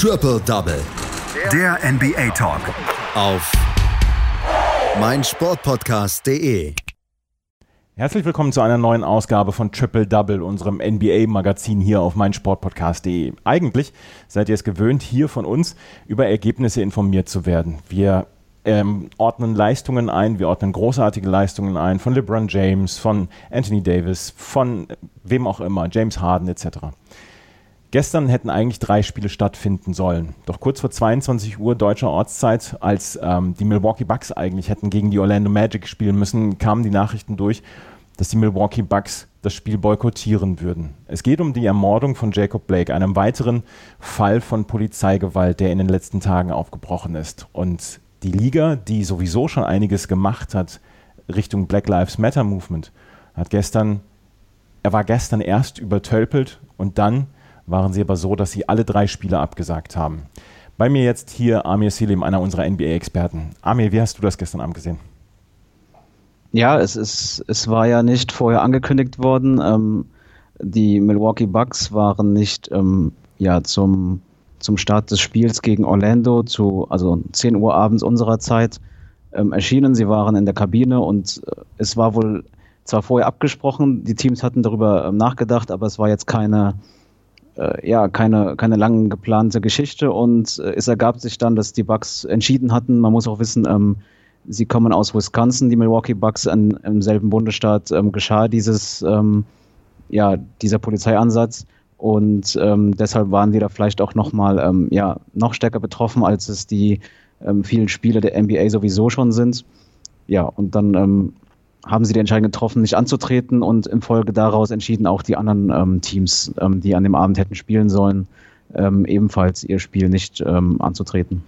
Triple Double. Der NBA Talk. Auf meinsportpodcast.de. Herzlich willkommen zu einer neuen Ausgabe von Triple Double, unserem NBA-Magazin hier auf meinsportpodcast.de. Eigentlich seid ihr es gewöhnt, hier von uns über Ergebnisse informiert zu werden. Wir ähm, ordnen Leistungen ein, wir ordnen großartige Leistungen ein von LeBron James, von Anthony Davis, von wem auch immer, James Harden etc. Gestern hätten eigentlich drei Spiele stattfinden sollen. Doch kurz vor 22 Uhr deutscher Ortszeit, als ähm, die Milwaukee Bucks eigentlich hätten gegen die Orlando Magic spielen müssen, kamen die Nachrichten durch, dass die Milwaukee Bucks das Spiel boykottieren würden. Es geht um die Ermordung von Jacob Blake, einem weiteren Fall von Polizeigewalt, der in den letzten Tagen aufgebrochen ist. Und die Liga, die sowieso schon einiges gemacht hat Richtung Black Lives Matter Movement, hat gestern, er war gestern erst übertölpelt und dann waren sie aber so, dass sie alle drei Spiele abgesagt haben. Bei mir jetzt hier Amir Selim, einer unserer NBA-Experten. Amir, wie hast du das gestern Abend gesehen? Ja, es, ist, es war ja nicht vorher angekündigt worden. Ähm, die Milwaukee Bucks waren nicht ähm, ja, zum, zum Start des Spiels gegen Orlando, zu, also 10 Uhr abends unserer Zeit, ähm, erschienen. Sie waren in der Kabine und äh, es war wohl zwar vorher abgesprochen, die Teams hatten darüber ähm, nachgedacht, aber es war jetzt keine äh, ja, keine, keine lang geplante Geschichte und äh, es ergab sich dann, dass die Bucks entschieden hatten. Man muss auch wissen, ähm, sie kommen aus Wisconsin, die Milwaukee Bucks, an, im selben Bundesstaat ähm, geschah dieses, ähm, ja, dieser Polizeiansatz und ähm, deshalb waren die da vielleicht auch nochmal ähm, ja, noch stärker betroffen, als es die ähm, vielen Spieler der NBA sowieso schon sind. Ja, und dann ähm, haben sie die Entscheidung getroffen, nicht anzutreten und in Folge daraus entschieden auch die anderen ähm, Teams, ähm, die an dem Abend hätten spielen sollen, ähm, ebenfalls ihr Spiel nicht ähm, anzutreten.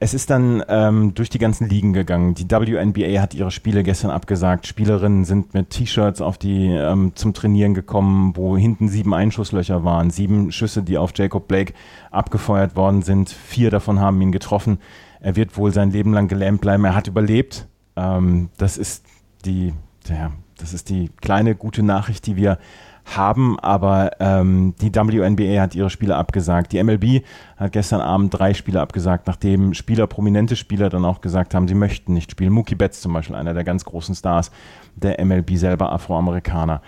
Es ist dann ähm, durch die ganzen Ligen gegangen. Die WNBA hat ihre Spiele gestern abgesagt. Spielerinnen sind mit T-Shirts auf die ähm, zum Trainieren gekommen, wo hinten sieben Einschusslöcher waren, sieben Schüsse, die auf Jacob Blake abgefeuert worden sind. Vier davon haben ihn getroffen. Er wird wohl sein Leben lang gelähmt bleiben. Er hat überlebt. das ist die, ja, das ist die kleine gute Nachricht, die wir haben, aber ähm, die WNBA hat ihre Spiele abgesagt. Die MLB hat gestern Abend drei Spiele abgesagt, nachdem Spieler, prominente Spieler dann auch gesagt haben, sie möchten nicht spielen. Mookie Betts zum Beispiel, einer der ganz großen Stars der MLB, selber Afroamerikaner.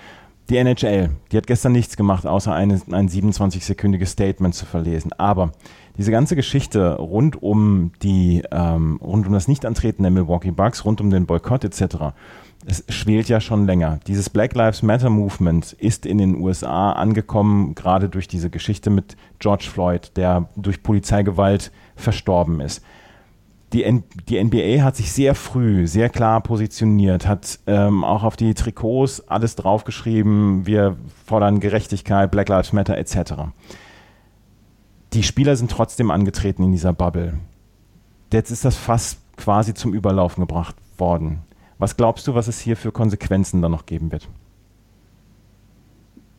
Die NHL, die hat gestern nichts gemacht, außer eine, ein 27-sekündiges Statement zu verlesen. Aber diese ganze Geschichte rund um die, ähm, rund um das Nichtantreten der Milwaukee Bucks, rund um den Boykott etc., es schwelt ja schon länger. Dieses Black Lives Matter Movement ist in den USA angekommen, gerade durch diese Geschichte mit George Floyd, der durch Polizeigewalt verstorben ist. Die, N die NBA hat sich sehr früh, sehr klar positioniert, hat ähm, auch auf die Trikots alles draufgeschrieben, wir fordern Gerechtigkeit, Black Lives Matter etc. Die Spieler sind trotzdem angetreten in dieser Bubble. Jetzt ist das Fass quasi zum Überlaufen gebracht worden. Was glaubst du, was es hier für Konsequenzen dann noch geben wird?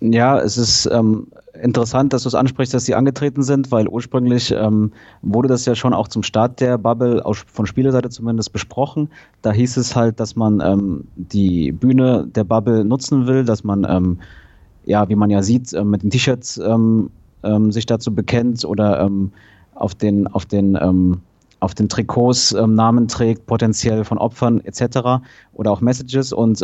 Ja, es ist ähm, interessant, dass du es ansprichst, dass sie angetreten sind, weil ursprünglich ähm, wurde das ja schon auch zum Start der Bubble, aus, von Spielerseite zumindest, besprochen. Da hieß es halt, dass man ähm, die Bühne der Bubble nutzen will, dass man, ähm, ja, wie man ja sieht, äh, mit den T-Shirts ähm, ähm, sich dazu bekennt oder auf den, auf den auf den Trikots Namen trägt, potenziell von Opfern etc. oder auch Messages. Und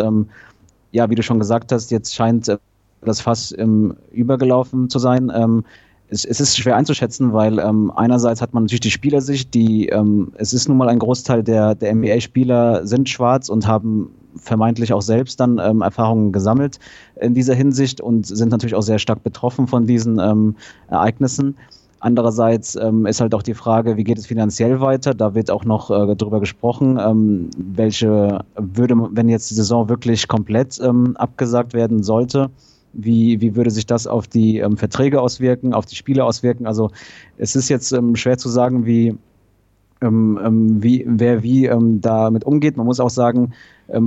ja, wie du schon gesagt hast, jetzt scheint äh, das Fass ähm, übergelaufen zu sein. Ähm, es, es, ist schwer einzuschätzen, weil ähm, einerseits hat man natürlich die Spielersicht, die ähm, es ist nun mal ein Großteil der, der NBA-Spieler sind schwarz und haben vermeintlich auch selbst dann ähm, Erfahrungen gesammelt in dieser Hinsicht und sind natürlich auch sehr stark betroffen von diesen ähm, Ereignissen. Andererseits ähm, ist halt auch die Frage, wie geht es finanziell weiter? Da wird auch noch äh, darüber gesprochen, ähm, welche würde, wenn jetzt die Saison wirklich komplett ähm, abgesagt werden sollte, wie, wie würde sich das auf die ähm, Verträge auswirken, auf die Spiele auswirken? Also es ist jetzt ähm, schwer zu sagen, wie, ähm, ähm, wie, wer wie ähm, damit umgeht. Man muss auch sagen,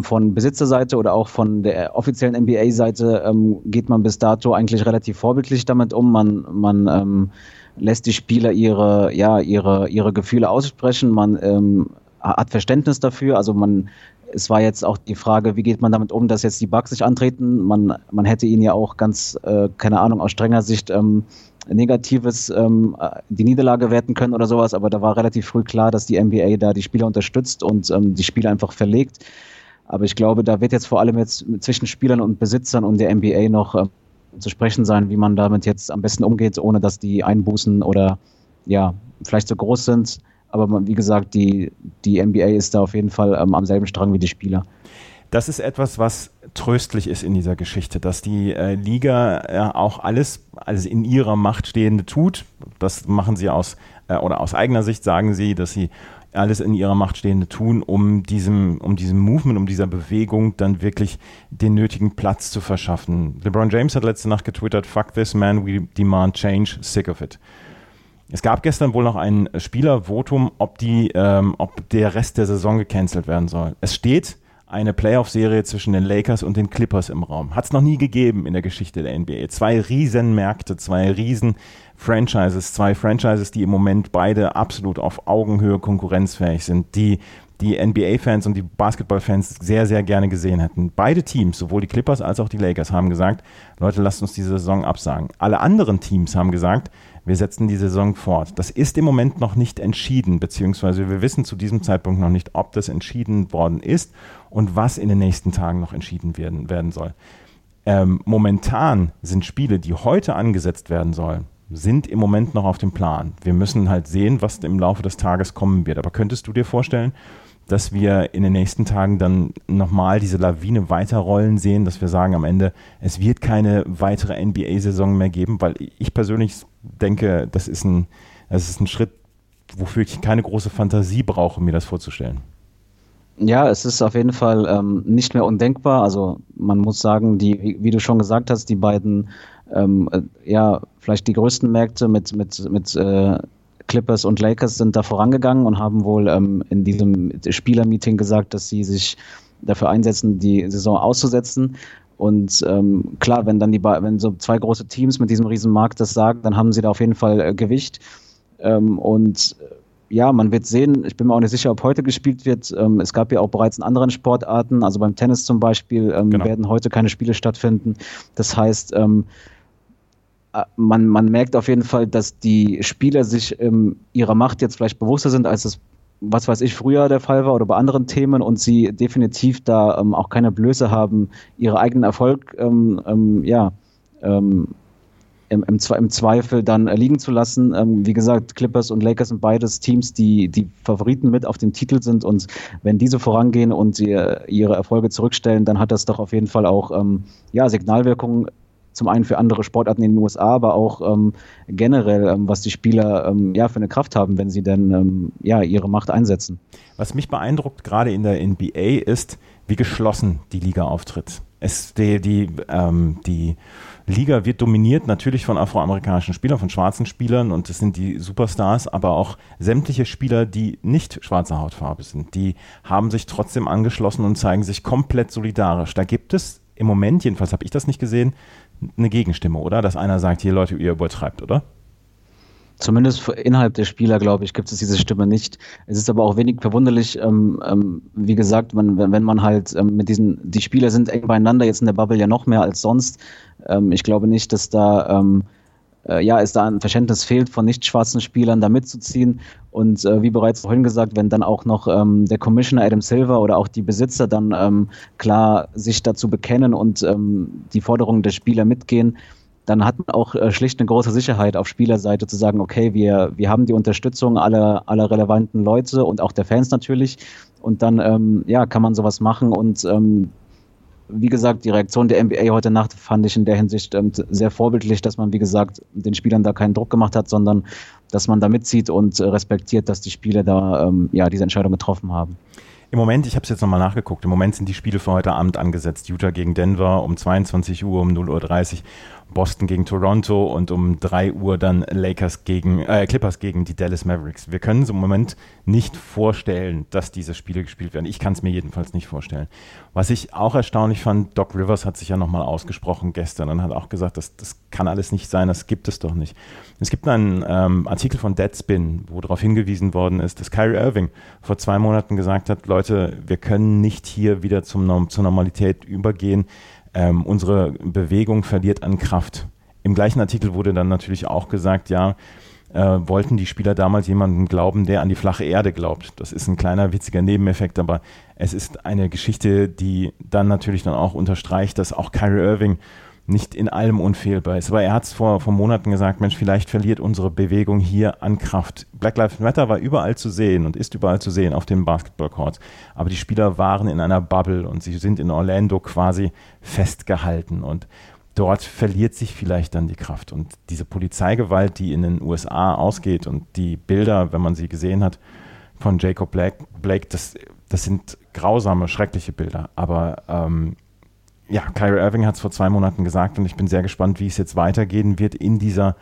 von Besitzerseite oder auch von der offiziellen NBA-Seite geht man bis dato eigentlich relativ vorbildlich damit um. Man, man lässt die Spieler ihre, ja, ihre, ihre Gefühle aussprechen. Man hat Verständnis dafür. Also man, es war jetzt auch die Frage, wie geht man damit um, dass jetzt die Bugs sich antreten. Man, man hätte ihnen ja auch ganz, äh, keine Ahnung, aus strenger Sicht ähm, Negatives ähm, die Niederlage werten können oder sowas, aber da war relativ früh klar, dass die NBA da die Spieler unterstützt und ähm, die Spieler einfach verlegt. Aber ich glaube, da wird jetzt vor allem jetzt zwischen Spielern und Besitzern und der NBA noch äh, zu sprechen sein, wie man damit jetzt am besten umgeht, ohne dass die Einbußen oder ja, vielleicht so groß sind. Aber wie gesagt, die, die NBA ist da auf jeden Fall ähm, am selben Strang wie die Spieler. Das ist etwas, was tröstlich ist in dieser Geschichte, dass die äh, Liga äh, auch alles, alles in ihrer Macht Stehende tut. Das machen sie aus, äh, oder aus eigener Sicht sagen sie, dass sie alles in ihrer Macht Stehende tun, um diesem, um diesem Movement, um dieser Bewegung dann wirklich den nötigen Platz zu verschaffen. LeBron James hat letzte Nacht getwittert, fuck this man, we demand change, sick of it. Es gab gestern wohl noch ein Spielervotum, ob, die, ähm, ob der Rest der Saison gecancelt werden soll. Es steht eine Playoff-Serie zwischen den Lakers und den Clippers im Raum. Hat es noch nie gegeben in der Geschichte der NBA. Zwei Riesenmärkte, zwei Riesen-Franchises, zwei Franchises, die im Moment beide absolut auf Augenhöhe konkurrenzfähig sind, die die NBA-Fans und die Basketball-Fans sehr, sehr gerne gesehen hätten. Beide Teams, sowohl die Clippers als auch die Lakers, haben gesagt, Leute, lasst uns diese Saison absagen. Alle anderen Teams haben gesagt, wir setzen die Saison fort. Das ist im Moment noch nicht entschieden, beziehungsweise wir wissen zu diesem Zeitpunkt noch nicht, ob das entschieden worden ist und was in den nächsten Tagen noch entschieden werden, werden soll. Ähm, momentan sind Spiele, die heute angesetzt werden sollen, sind im Moment noch auf dem Plan. Wir müssen halt sehen, was im Laufe des Tages kommen wird. Aber könntest du dir vorstellen, dass wir in den nächsten Tagen dann nochmal diese Lawine weiterrollen sehen, dass wir sagen am Ende, es wird keine weitere NBA-Saison mehr geben, weil ich persönlich denke, das ist ein, das ist ein Schritt, wofür ich keine große Fantasie brauche, mir das vorzustellen. Ja, es ist auf jeden Fall ähm, nicht mehr undenkbar. Also man muss sagen, die, wie, du schon gesagt hast, die beiden, ähm, äh, ja, vielleicht die größten Märkte mit, mit, mit äh, Clippers und Lakers sind da vorangegangen und haben wohl ähm, in diesem Spielermeeting gesagt, dass sie sich dafür einsetzen, die Saison auszusetzen. Und ähm, klar, wenn dann die wenn so zwei große Teams mit diesem riesen Markt das sagen, dann haben sie da auf jeden Fall äh, Gewicht. Ähm, und äh, ja, man wird sehen. Ich bin mir auch nicht sicher, ob heute gespielt wird. Ähm, es gab ja auch bereits in anderen Sportarten, also beim Tennis zum Beispiel, ähm, genau. werden heute keine Spiele stattfinden. Das heißt, ähm, äh, man, man merkt auf jeden Fall, dass die Spieler sich ähm, ihrer Macht jetzt vielleicht bewusster sind, als es, was weiß ich, früher der Fall war oder bei anderen Themen und sie definitiv da ähm, auch keine Blöße haben, ihre eigenen Erfolg, ähm, ähm ja, ähm, im, im, im, Zweifel dann liegen zu lassen. Ähm, wie gesagt, Clippers und Lakers sind beides Teams, die die Favoriten mit auf dem Titel sind und wenn diese vorangehen und sie, ihre Erfolge zurückstellen, dann hat das doch auf jeden Fall auch ähm, ja, Signalwirkungen zum einen für andere Sportarten in den USA, aber auch ähm, generell, ähm, was die Spieler ähm, ja für eine Kraft haben, wenn sie denn ähm, ja ihre Macht einsetzen. Was mich beeindruckt gerade in der NBA ist, wie geschlossen die Liga auftritt. Es, die, die, ähm, die Liga wird dominiert natürlich von afroamerikanischen Spielern, von schwarzen Spielern und es sind die Superstars, aber auch sämtliche Spieler, die nicht schwarzer Hautfarbe sind, die haben sich trotzdem angeschlossen und zeigen sich komplett solidarisch. Da gibt es im Moment, jedenfalls habe ich das nicht gesehen, eine Gegenstimme, oder? Dass einer sagt, hier Leute, ihr übertreibt, oder? Zumindest innerhalb der Spieler, glaube ich, gibt es diese Stimme nicht. Es ist aber auch wenig verwunderlich, ähm, ähm, wie gesagt, man, wenn man halt ähm, mit diesen, die Spieler sind eng beieinander, jetzt in der Bubble ja noch mehr als sonst. Ähm, ich glaube nicht, dass da ähm, äh, ja, es da ein Verständnis fehlt, von nicht schwarzen Spielern da mitzuziehen. Und äh, wie bereits vorhin gesagt, wenn dann auch noch ähm, der Commissioner Adam Silver oder auch die Besitzer dann ähm, klar sich dazu bekennen und ähm, die Forderungen der Spieler mitgehen, dann hat man auch äh, schlicht eine große Sicherheit auf Spielerseite zu sagen, okay, wir, wir haben die Unterstützung aller, aller relevanten Leute und auch der Fans natürlich. Und dann ähm, ja, kann man sowas machen und ähm, wie gesagt, die Reaktion der NBA heute Nacht fand ich in der Hinsicht ähm, sehr vorbildlich, dass man, wie gesagt, den Spielern da keinen Druck gemacht hat, sondern dass man da mitzieht und äh, respektiert, dass die Spieler da ähm, ja diese Entscheidung getroffen haben. Im Moment, ich habe es jetzt nochmal nachgeguckt, im Moment sind die Spiele für heute Abend angesetzt. Utah gegen Denver um 22 Uhr, um 0.30 Uhr Boston gegen Toronto und um 3 Uhr dann Lakers gegen, äh, Clippers gegen die Dallas Mavericks. Wir können es im Moment nicht vorstellen, dass diese Spiele gespielt werden. Ich kann es mir jedenfalls nicht vorstellen. Was ich auch erstaunlich fand, Doc Rivers hat sich ja nochmal ausgesprochen gestern und hat auch gesagt, das, das kann alles nicht sein, das gibt es doch nicht. Es gibt einen ähm, Artikel von Deadspin, wo darauf hingewiesen worden ist, dass Kyrie Irving vor zwei Monaten gesagt hat, Leute, wir können nicht hier wieder zum, zur Normalität übergehen ähm, unsere Bewegung verliert an Kraft. im gleichen Artikel wurde dann natürlich auch gesagt, ja, äh, wollten die Spieler damals jemanden glauben, der an die flache Erde glaubt. Das ist ein kleiner witziger Nebeneffekt, aber es ist eine Geschichte, die dann natürlich dann auch unterstreicht, dass auch Kyrie Irving nicht in allem unfehlbar ist. Aber er hat es vor, vor Monaten gesagt, Mensch, vielleicht verliert unsere Bewegung hier an Kraft. Black Lives Matter war überall zu sehen und ist überall zu sehen auf den Basketballcourts. Aber die Spieler waren in einer Bubble und sie sind in Orlando quasi festgehalten. Und dort verliert sich vielleicht dann die Kraft. Und diese Polizeigewalt, die in den USA ausgeht und die Bilder, wenn man sie gesehen hat, von Jacob Blake, Blake das, das sind grausame, schreckliche Bilder. Aber ähm, ja, Kyrie Irving hat es vor zwei Monaten gesagt und ich bin sehr gespannt, wie es jetzt weitergehen wird in dieser,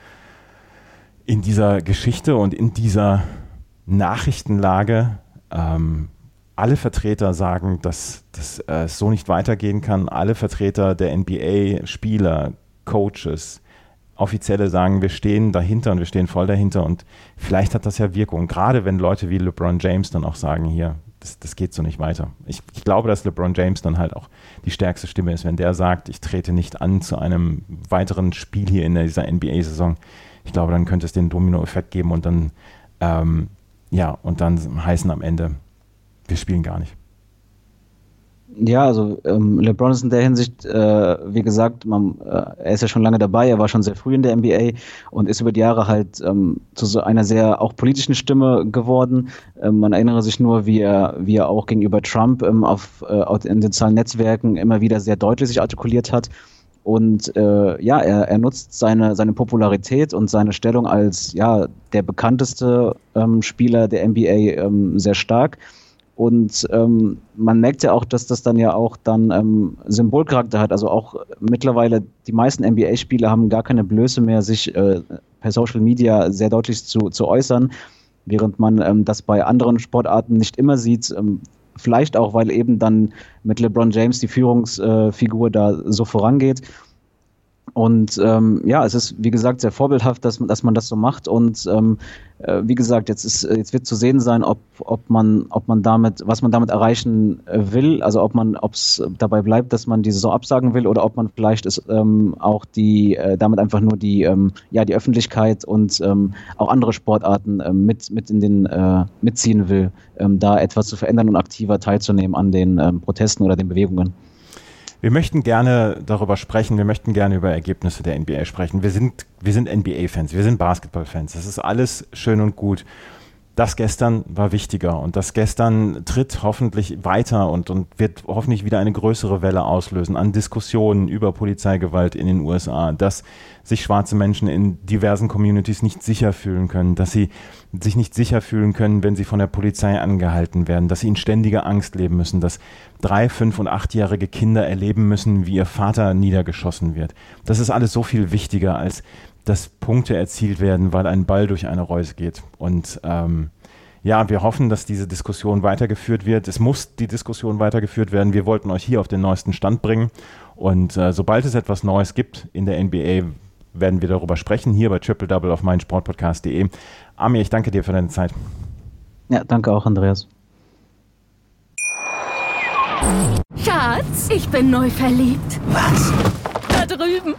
in dieser Geschichte und in dieser Nachrichtenlage. Ähm, alle Vertreter sagen, dass das äh, so nicht weitergehen kann. Alle Vertreter der NBA, Spieler, Coaches, Offizielle sagen, wir stehen dahinter und wir stehen voll dahinter und vielleicht hat das ja Wirkung. Gerade wenn Leute wie LeBron James dann auch sagen, hier, das, das geht so nicht weiter. Ich, ich, glaube, dass LeBron James dann halt auch die stärkste Stimme ist, wenn der sagt, ich trete nicht an zu einem weiteren Spiel hier in dieser NBA-Saison. Ich glaube, dann könnte es den Domino-Effekt geben und dann, ähm, ja, und dann heißen am Ende, wir spielen gar nicht. Ja, also ähm, LeBron ist in der Hinsicht, äh, wie gesagt, man, äh, er ist ja schon lange dabei, er war schon sehr früh in der NBA und ist über die Jahre halt ähm, zu so einer sehr auch politischen Stimme geworden. Ähm, man erinnere sich nur, wie er, wie er auch gegenüber Trump ähm, auf, äh, in sozialen Netzwerken immer wieder sehr deutlich sich artikuliert hat. Und äh, ja, er, er nutzt seine, seine Popularität und seine Stellung als ja, der bekannteste ähm, Spieler der NBA ähm, sehr stark. Und ähm, man merkt ja auch, dass das dann ja auch dann ähm, Symbolcharakter hat. Also auch mittlerweile die meisten NBA-Spieler haben gar keine Blöße mehr, sich äh, per Social Media sehr deutlich zu, zu äußern, während man ähm, das bei anderen Sportarten nicht immer sieht. Ähm, vielleicht auch, weil eben dann mit LeBron James die Führungsfigur äh, da so vorangeht. Und ähm, ja, es ist wie gesagt sehr vorbildhaft, dass, dass man das so macht. Und ähm, äh, wie gesagt, jetzt ist jetzt wird zu sehen sein, ob, ob man ob man damit was man damit erreichen äh, will, also ob man ob es dabei bleibt, dass man diese so absagen will oder ob man vielleicht ist, ähm, auch die äh, damit einfach nur die ähm, ja die Öffentlichkeit und ähm, auch andere Sportarten ähm, mit mit in den äh, mitziehen will, ähm, da etwas zu verändern und aktiver teilzunehmen an den ähm, Protesten oder den Bewegungen. Wir möchten gerne darüber sprechen, wir möchten gerne über Ergebnisse der NBA sprechen. Wir sind, wir sind NBA-Fans, wir sind Basketball-Fans. Das ist alles schön und gut das gestern war wichtiger und das gestern tritt hoffentlich weiter und, und wird hoffentlich wieder eine größere Welle auslösen an Diskussionen über Polizeigewalt in den USA, dass sich schwarze Menschen in diversen Communities nicht sicher fühlen können, dass sie sich nicht sicher fühlen können, wenn sie von der Polizei angehalten werden, dass sie in ständiger Angst leben müssen, dass drei, fünf und achtjährige Kinder erleben müssen, wie ihr Vater niedergeschossen wird. Das ist alles so viel wichtiger als dass Punkte erzielt werden, weil ein Ball durch eine Reuse geht. Und ähm, ja, wir hoffen, dass diese Diskussion weitergeführt wird. Es muss die Diskussion weitergeführt werden. Wir wollten euch hier auf den neuesten Stand bringen. Und äh, sobald es etwas Neues gibt in der NBA, werden wir darüber sprechen, hier bei Triple Double auf meinsportpodcast.de. Ami, ich danke dir für deine Zeit. Ja, danke auch, Andreas. Schatz, ich bin neu verliebt. Was?